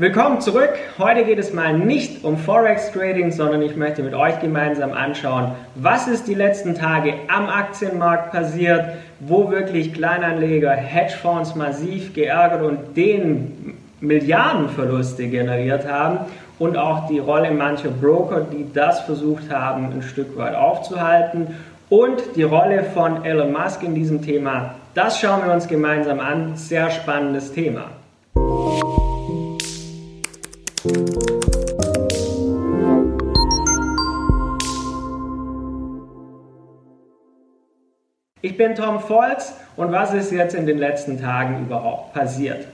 Willkommen zurück. Heute geht es mal nicht um Forex Trading, sondern ich möchte mit euch gemeinsam anschauen, was ist die letzten Tage am Aktienmarkt passiert, wo wirklich Kleinanleger, Hedgefonds massiv geärgert und denen Milliardenverluste generiert haben und auch die Rolle mancher Broker, die das versucht haben, ein Stück weit aufzuhalten und die Rolle von Elon Musk in diesem Thema. Das schauen wir uns gemeinsam an. Sehr spannendes Thema. Ich bin Tom Volz und was ist jetzt in den letzten Tagen überhaupt passiert?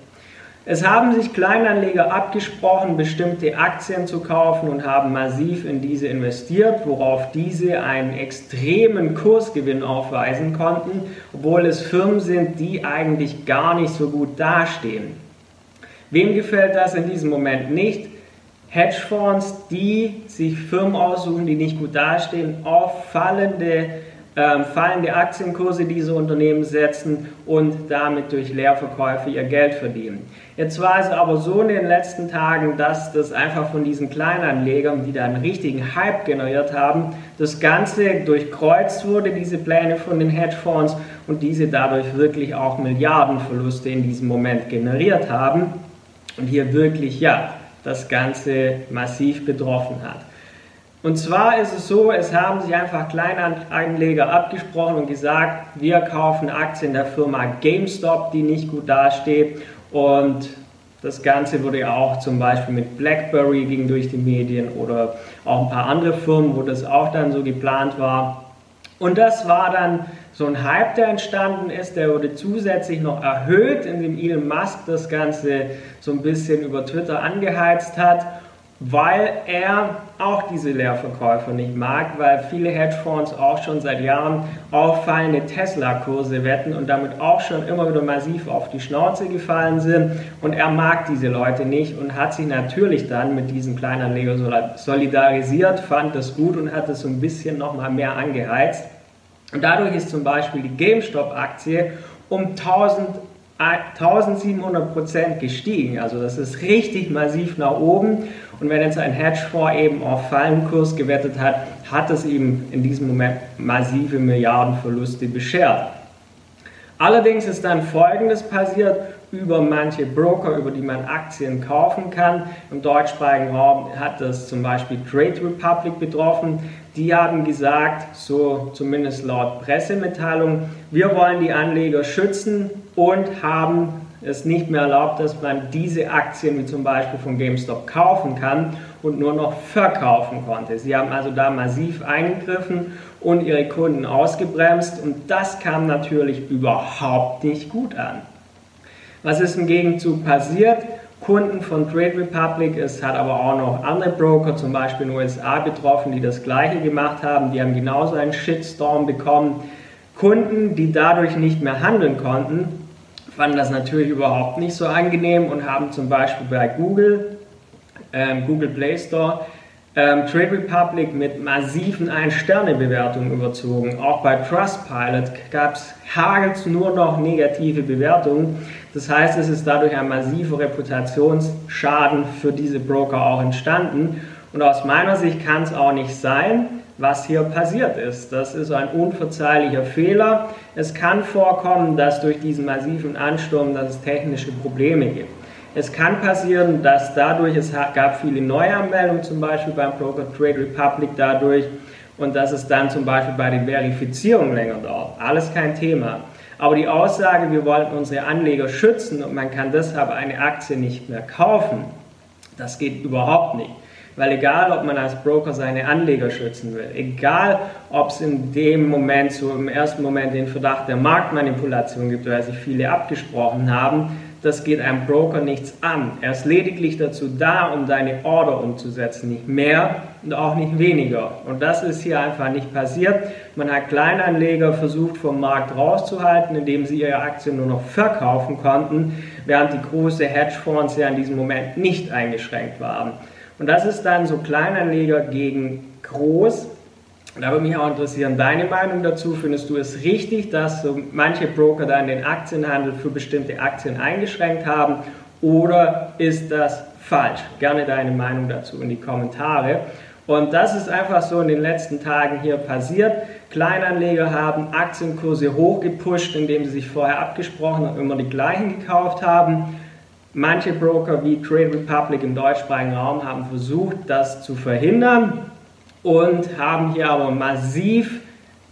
Es haben sich Kleinanleger abgesprochen, bestimmte Aktien zu kaufen und haben massiv in diese investiert, worauf diese einen extremen Kursgewinn aufweisen konnten, obwohl es Firmen sind, die eigentlich gar nicht so gut dastehen. Wem gefällt das in diesem Moment nicht? Hedgefonds, die sich Firmen aussuchen, die nicht gut dastehen, auf fallende, äh, fallende Aktienkurse diese Unternehmen setzen und damit durch Leerverkäufe ihr Geld verdienen. Jetzt war es aber so in den letzten Tagen, dass das einfach von diesen Kleinanlegern, die da einen richtigen Hype generiert haben, das Ganze durchkreuzt wurde, diese Pläne von den Hedgefonds und diese dadurch wirklich auch Milliardenverluste in diesem Moment generiert haben und hier wirklich, ja, das Ganze massiv betroffen hat. Und zwar ist es so, es haben sich einfach Kleinanleger abgesprochen und gesagt, wir kaufen Aktien der Firma GameStop, die nicht gut dasteht. Und das Ganze wurde ja auch zum Beispiel mit BlackBerry ging durch die Medien oder auch ein paar andere Firmen, wo das auch dann so geplant war. Und das war dann so ein Hype, der entstanden ist, der wurde zusätzlich noch erhöht, indem Elon Musk das Ganze so ein bisschen über Twitter angeheizt hat, weil er auch diese Leerverkäufer nicht mag, weil viele Hedgefonds auch schon seit Jahren auffallende Tesla-Kurse wetten und damit auch schon immer wieder massiv auf die Schnauze gefallen sind. Und er mag diese Leute nicht und hat sich natürlich dann mit diesen Kleinanlegern solidarisiert, fand das gut und hat es so ein bisschen nochmal mehr angeheizt. Und dadurch ist zum Beispiel die GameStop-Aktie um 1000 1700 Prozent gestiegen. Also das ist richtig massiv nach oben. Und wenn jetzt ein Hedgefonds eben auf Fallenkurs gewettet hat, hat es ihm in diesem Moment massive Milliardenverluste beschert. Allerdings ist dann Folgendes passiert über manche Broker, über die man Aktien kaufen kann. Im deutschsprachigen Raum hat das zum Beispiel Trade Republic betroffen. Die haben gesagt, so zumindest laut Pressemitteilung, wir wollen die Anleger schützen und haben es nicht mehr erlaubt, dass man diese Aktien wie zum Beispiel von GameStop kaufen kann und nur noch verkaufen konnte. Sie haben also da massiv eingegriffen und ihre Kunden ausgebremst und das kam natürlich überhaupt nicht gut an. Was ist im Gegenzug passiert? Kunden von Trade Republic, es hat aber auch noch andere Broker, zum Beispiel in den USA betroffen, die das gleiche gemacht haben. Die haben genauso einen Shitstorm bekommen. Kunden, die dadurch nicht mehr handeln konnten, fanden das natürlich überhaupt nicht so angenehm und haben zum Beispiel bei Google, ähm, Google Play Store, ähm, Trade Republic mit massiven Ein-Sterne-Bewertungen überzogen. Auch bei Trustpilot gab es hagels nur noch negative Bewertungen. Das heißt, es ist dadurch ein massiver Reputationsschaden für diese Broker auch entstanden. Und aus meiner Sicht kann es auch nicht sein, was hier passiert ist. Das ist ein unverzeihlicher Fehler. Es kann vorkommen, dass durch diesen massiven Ansturm, dass es technische Probleme gibt. Es kann passieren, dass dadurch, es gab viele Neuanmeldungen zum Beispiel beim Broker Trade Republic dadurch und dass es dann zum Beispiel bei der Verifizierung länger dauert. Alles kein Thema. Aber die Aussage, wir wollten unsere Anleger schützen und man kann deshalb eine Aktie nicht mehr kaufen, das geht überhaupt nicht. Weil egal, ob man als Broker seine Anleger schützen will, egal, ob es in dem Moment, so im ersten Moment den Verdacht der Marktmanipulation gibt, weil sich viele abgesprochen haben, das geht einem Broker nichts an. Er ist lediglich dazu da, um deine Order umzusetzen, nicht mehr und auch nicht weniger. Und das ist hier einfach nicht passiert. Man hat Kleinanleger versucht, vom Markt rauszuhalten, indem sie ihre Aktien nur noch verkaufen konnten, während die großen Hedgefonds ja in diesem Moment nicht eingeschränkt waren. Und das ist dann so Kleinanleger gegen groß. Da würde mich auch interessieren, deine Meinung dazu. Findest du es richtig, dass so manche Broker dann den Aktienhandel für bestimmte Aktien eingeschränkt haben? Oder ist das falsch? Gerne deine Meinung dazu in die Kommentare. Und das ist einfach so in den letzten Tagen hier passiert. Kleinanleger haben Aktienkurse hochgepusht, indem sie sich vorher abgesprochen und immer die gleichen gekauft haben. Manche Broker wie Trade Republic im deutschsprachigen Raum haben versucht, das zu verhindern und haben hier aber massiv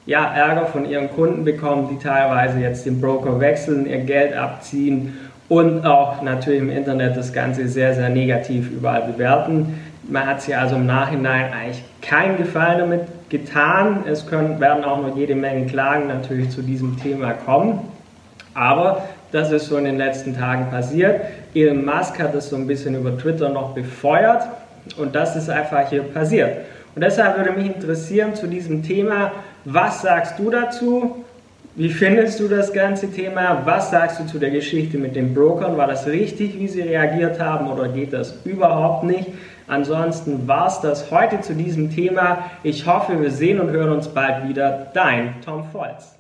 ja, Ärger von ihren Kunden bekommen, die teilweise jetzt den Broker wechseln, ihr Geld abziehen und auch natürlich im Internet das Ganze sehr, sehr negativ überall bewerten. Man hat sich also im Nachhinein eigentlich keinen Gefallen damit getan. Es können, werden auch noch jede Menge Klagen natürlich zu diesem Thema kommen. Aber das ist so in den letzten Tagen passiert. Elon Musk hat es so ein bisschen über Twitter noch befeuert und das ist einfach hier passiert. Und deshalb würde mich interessieren zu diesem Thema, was sagst du dazu? Wie findest du das ganze Thema? Was sagst du zu der Geschichte mit den Brokern? War das richtig, wie sie reagiert haben oder geht das überhaupt nicht? Ansonsten war es das heute zu diesem Thema. Ich hoffe, wir sehen und hören uns bald wieder. Dein Tom Volz.